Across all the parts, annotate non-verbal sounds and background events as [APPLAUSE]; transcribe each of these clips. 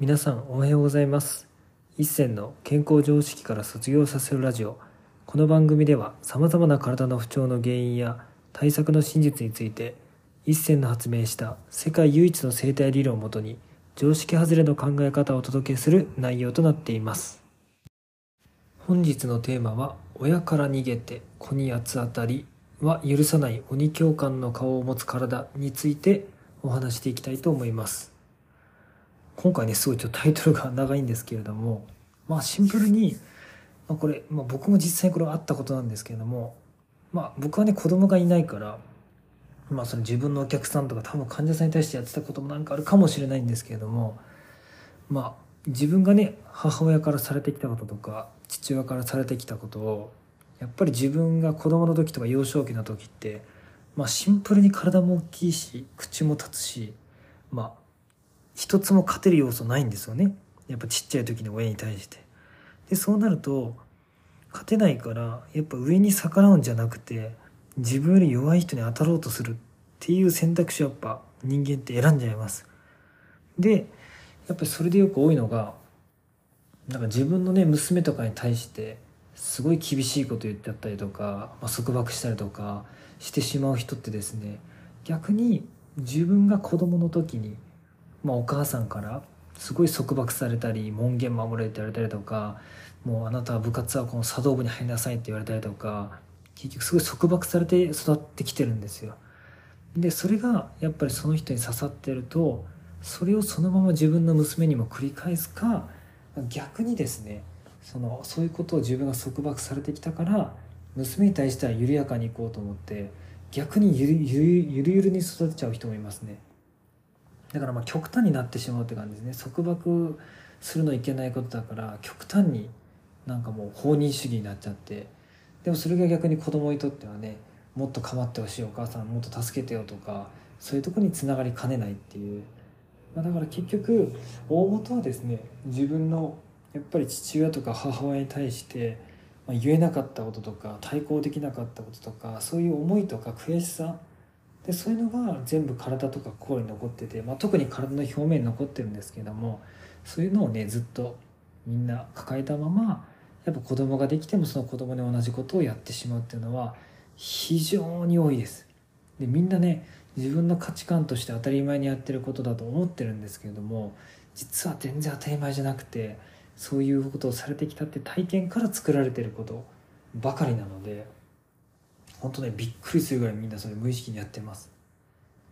皆さんおはようございます。一銭の健康常識から卒業させるラジオ。この番組ではさまざまな体の不調の原因や対策の真実について一銭の発明した世界唯一の生態理論をもとに常識外れの考え方をお届けする内容となっています。本日のテーマは親から逃げて子に八つ当たりは許さない鬼教官の顔を持つ体についてお話していきたいと思います。今回ねすごいちょっとタイトルが長いんですけれどもまあシンプルに、まあ、これ、まあ、僕も実際これはあったことなんですけれどもまあ僕はね子供がいないからまあその自分のお客さんとか多分患者さんに対してやってたこともなんかあるかもしれないんですけれどもまあ自分がね母親からされてきたこととか父親からされてきたことをやっぱり自分が子供の時とか幼少期の時ってまあシンプルに体も大きいし口も立つしまあ一つも勝てる要素ないんですよね。やっぱちっちゃい時に親に対して。でそうなると勝てないからやっぱ上に逆らうんじゃなくて自分より弱い人に当たろうとする。っていう選択肢をやっぱ人間って選んじゃいます。でやっぱりそれでよく多いのがなんか自分のね娘とかに対してすごい厳しいこと言ってあったりとか、まあ、束縛したりとかしてしまう人ってですね逆に自分が子供の時にまあ、お母さんからすごい束縛されたり門限守れって言われたりとかもうあなたは部活はこの茶道部に入りなさいって言われたりとか結局すごい束縛されて育ってきてるんですよ。でそれがやっぱりその人に刺さってるとそれをそのまま自分の娘にも繰り返すか逆にですねそのそういうことを自分が束縛されてきたから娘に対しては緩やかにいこうと思って逆にゆるゆるゆるゆるに育てちゃう人もいますね。だからまあ極端になってしまうって感じですね。束縛するのいけないことだから極端になんかもう放任主義になっちゃって。でもそれが逆に子供にとってはねもっと構ってほしいお母さんもっと助けてよとかそういうとこにつながりかねないっていう、まあ、だから結局大元はですね自分のやっぱり父親とか母親に対して言えなかったこととか対抗できなかったこととかそういう思いとか悔しさでそういうのが全部体とか心に残ってて、まあ、特に体の表面に残ってるんですけどもそういうのをねずっとみんな抱えたままやっぱ子供ができてもその子供に同じことをやってしまうっていうのは非常に多いです。でみんなね自分の価値観として当たり前にやってることだと思ってるんですけれども実は全然当たり前じゃなくてそういうことをされてきたって体験から作られてることばかりなので。本当ねびっくりするぐらいみんなそれ無意識にやってます。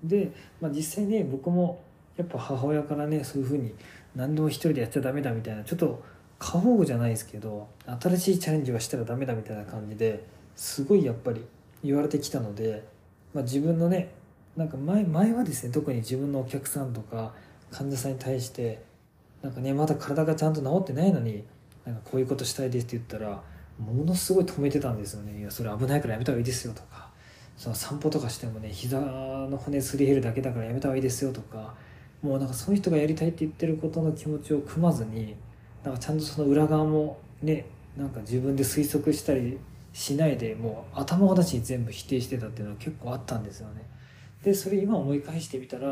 で、まあ、実際ね僕もやっぱ母親からねそういうふうに何でも一人でやっちゃダメだみたいなちょっと過保護じゃないですけど新しいチャレンジはしたらダメだみたいな感じですごいやっぱり言われてきたので、まあ、自分のねなんか前前はですね特に自分のお客さんとか患者さんに対してなんかねまだ体がちゃんと治ってないのになんかこういうことしたいですって言ったらものすごい止めてたんですよね。いやそれ危ないからやめた方がいいですよとか。その散歩とかしてもね膝の骨すり減るだけだからやめた方がいいですよとか。もうなんかそういう人がやりたいって言ってることの気持ちを組まずになんかちゃんとその裏側もねなんか自分で推測したりしないでもう頭ごなしに全部否定してたっていうのは結構あったんですよね。でそれ今思い返してみたら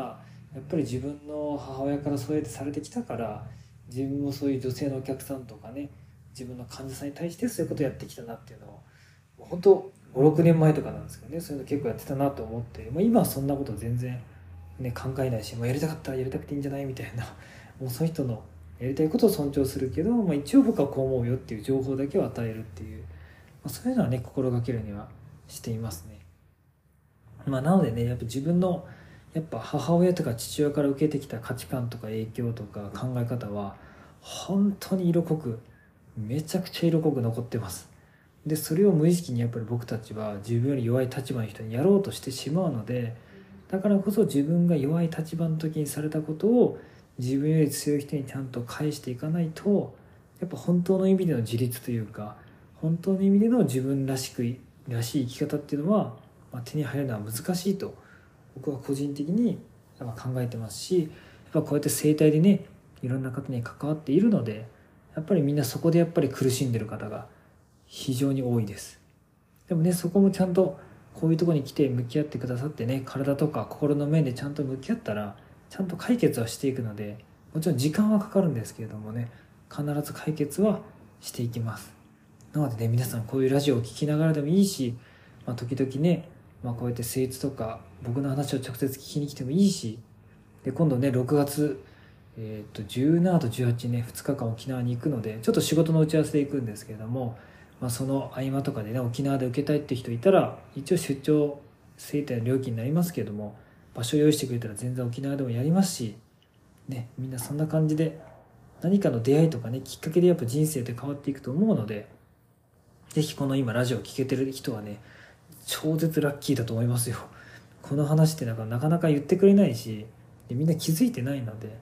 やっぱり自分の母親からそうやってされてきたから自分もそういう女性のお客さんとかね自分の患者さんに対してそういうことをやってきたなっていうのを本当56年前とかなんですけどねそういうの結構やってたなと思って、まあ、今はそんなこと全然、ね、考えないし、まあ、やりたかったらやりたくていいんじゃないみたいな [LAUGHS] もうその人のやりたいことを尊重するけど、まあ、一応僕はこう思うよっていう情報だけを与えるっていう、まあ、そういうのはね心がけるにはしていますね。まあ、なのでねやっぱ自分のやっぱ母親とか父親から受けてきた価値観とか影響とか考え方は本当に色濃くめちゃくちゃ色濃く残ってます。でそれを無意識にやっぱり僕たちは自分より弱い立場の人にやろうとしてしまうのでだからこそ自分が弱い立場の時にされたことを自分より強い人にちゃんと返していかないとやっぱ本当の意味での自立というか本当の意味での自分らしくらしい生き方っていうのは、まあ、手に入るのは難しいと僕は個人的に考えてますしやっぱこうやって生態でねいろんな方に関わっているのでやっぱりみんなそこでやっぱり苦しんでる方が非常に多いです。でもねそこもちゃんとこういうとこに来て向き合ってくださってね体とか心の面でちゃんと向き合ったらちゃんと解決はしていくのでもちろん時間はかかるんですけれどもね必ず解決はしていきます。なのでね皆さんこういうラジオを聴きながらでもいいし、まあ、時々ね、まあ、こうやって誠実とか僕の話を直接聞きに来てもいいしで今度ね6月えー、と17と18ね2日間沖縄に行くのでちょっと仕事の打ち合わせで行くんですけれども、まあ、その合間とかでね沖縄で受けたいって人いたら一応出張生態の料金になりますけれども場所用意してくれたら全然沖縄でもやりますしねみんなそんな感じで何かの出会いとかねきっかけでやっぱ人生って変わっていくと思うので是非この今ラジオ聴けてる人はね超絶ラッキーだと思いますよ。この話ってなかなかなか言ってくれないしでみんな気づいてないので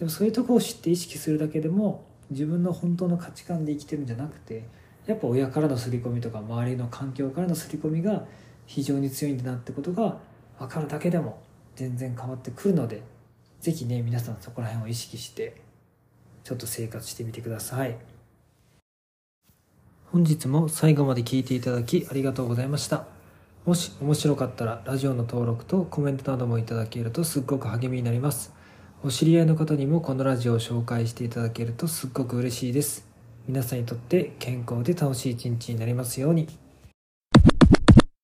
でもそういうとこを知って意識するだけでも自分の本当の価値観で生きてるんじゃなくてやっぱ親からの刷り込みとか周りの環境からの刷り込みが非常に強いんだなってことが分かるだけでも全然変わってくるので是非ね皆さんそこら辺を意識してちょっと生活してみてください。本日も最後まで聞いていただきありがとうございました。もし面白かったらラジオの登録とコメントなどもいただけるとすっごく励みになります。お知り合いの方にもこのラジオを紹介していただけるとすっごく嬉しいです。皆さんにとって健康で楽しい一日になりますように。